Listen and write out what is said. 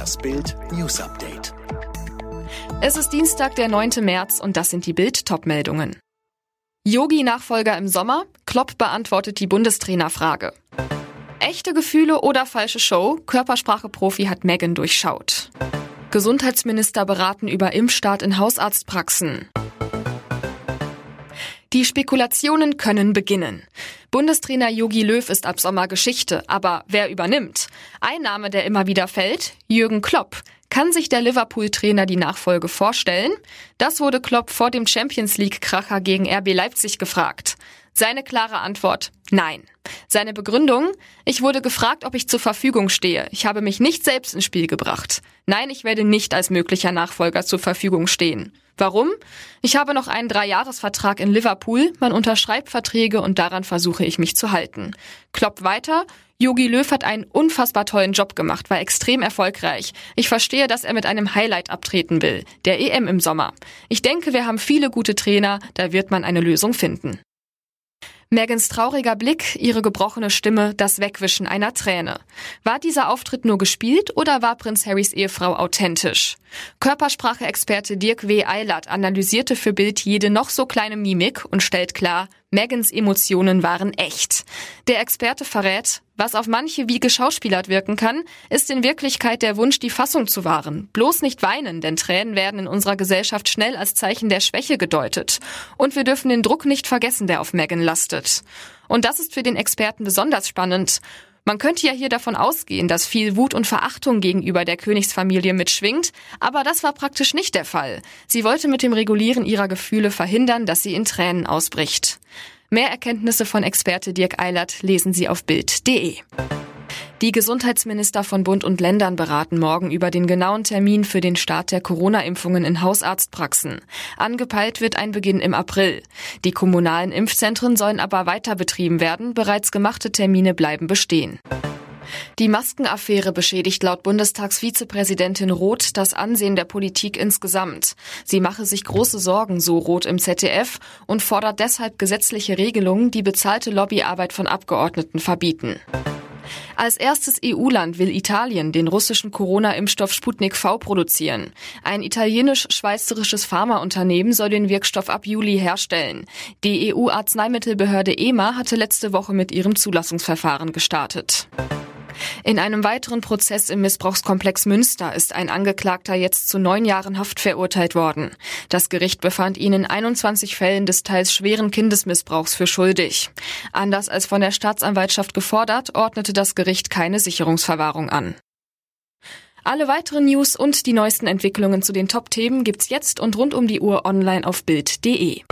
Das Bild News Update. Es ist Dienstag, der 9. März und das sind die Bild-Top-Meldungen. Yogi-Nachfolger im Sommer? Klopp beantwortet die Bundestrainerfrage. Echte Gefühle oder falsche Show? Körpersprache-Profi hat Megan durchschaut. Gesundheitsminister beraten über Impfstart in Hausarztpraxen. Die Spekulationen können beginnen. Bundestrainer Jogi Löw ist ab Sommer Geschichte, aber wer übernimmt? Ein Name, der immer wieder fällt, Jürgen Klopp. Kann sich der Liverpool-Trainer die Nachfolge vorstellen? Das wurde Klopp vor dem Champions League-Kracher gegen RB Leipzig gefragt. Seine klare Antwort, nein. Seine Begründung, ich wurde gefragt, ob ich zur Verfügung stehe. Ich habe mich nicht selbst ins Spiel gebracht. Nein, ich werde nicht als möglicher Nachfolger zur Verfügung stehen. Warum? Ich habe noch einen Dreijahresvertrag in Liverpool, man unterschreibt Verträge und daran versuche ich mich zu halten. Klopp weiter, Yogi Löw hat einen unfassbar tollen Job gemacht, war extrem erfolgreich. Ich verstehe, dass er mit einem Highlight abtreten will, der EM im Sommer. Ich denke, wir haben viele gute Trainer, da wird man eine Lösung finden. Megans trauriger Blick, ihre gebrochene Stimme, das Wegwischen einer Träne. War dieser Auftritt nur gespielt oder war Prinz Harrys Ehefrau authentisch? Körpersprache-Experte Dirk W. Eilert analysierte für Bild jede noch so kleine Mimik und stellt klar, Megans Emotionen waren echt. Der Experte verrät, was auf manche wie geschauspielert wirken kann, ist in Wirklichkeit der Wunsch, die Fassung zu wahren. Bloß nicht weinen, denn Tränen werden in unserer Gesellschaft schnell als Zeichen der Schwäche gedeutet. Und wir dürfen den Druck nicht vergessen, der auf Megan lastet. Und das ist für den Experten besonders spannend. Man könnte ja hier davon ausgehen, dass viel Wut und Verachtung gegenüber der Königsfamilie mitschwingt, aber das war praktisch nicht der Fall. Sie wollte mit dem Regulieren ihrer Gefühle verhindern, dass sie in Tränen ausbricht. Mehr Erkenntnisse von Experte Dirk Eilert lesen Sie auf Bild.de. Die Gesundheitsminister von Bund und Ländern beraten morgen über den genauen Termin für den Start der Corona-Impfungen in Hausarztpraxen. Angepeilt wird ein Beginn im April. Die kommunalen Impfzentren sollen aber weiter betrieben werden. Bereits gemachte Termine bleiben bestehen. Die Maskenaffäre beschädigt laut Bundestagsvizepräsidentin Roth das Ansehen der Politik insgesamt. Sie mache sich große Sorgen, so Roth im ZDF, und fordert deshalb gesetzliche Regelungen, die bezahlte Lobbyarbeit von Abgeordneten verbieten. Als erstes EU-Land will Italien den russischen Corona-Impfstoff Sputnik V produzieren. Ein italienisch-schweizerisches Pharmaunternehmen soll den Wirkstoff ab Juli herstellen. Die EU-Arzneimittelbehörde EMA hatte letzte Woche mit ihrem Zulassungsverfahren gestartet. In einem weiteren Prozess im Missbrauchskomplex Münster ist ein Angeklagter jetzt zu neun Jahren Haft verurteilt worden. Das Gericht befand ihn in 21 Fällen des teils schweren Kindesmissbrauchs für schuldig. Anders als von der Staatsanwaltschaft gefordert, ordnete das Gericht keine Sicherungsverwahrung an. Alle weiteren News und die neuesten Entwicklungen zu den Top-Themen gibt's jetzt und rund um die Uhr online auf Bild.de.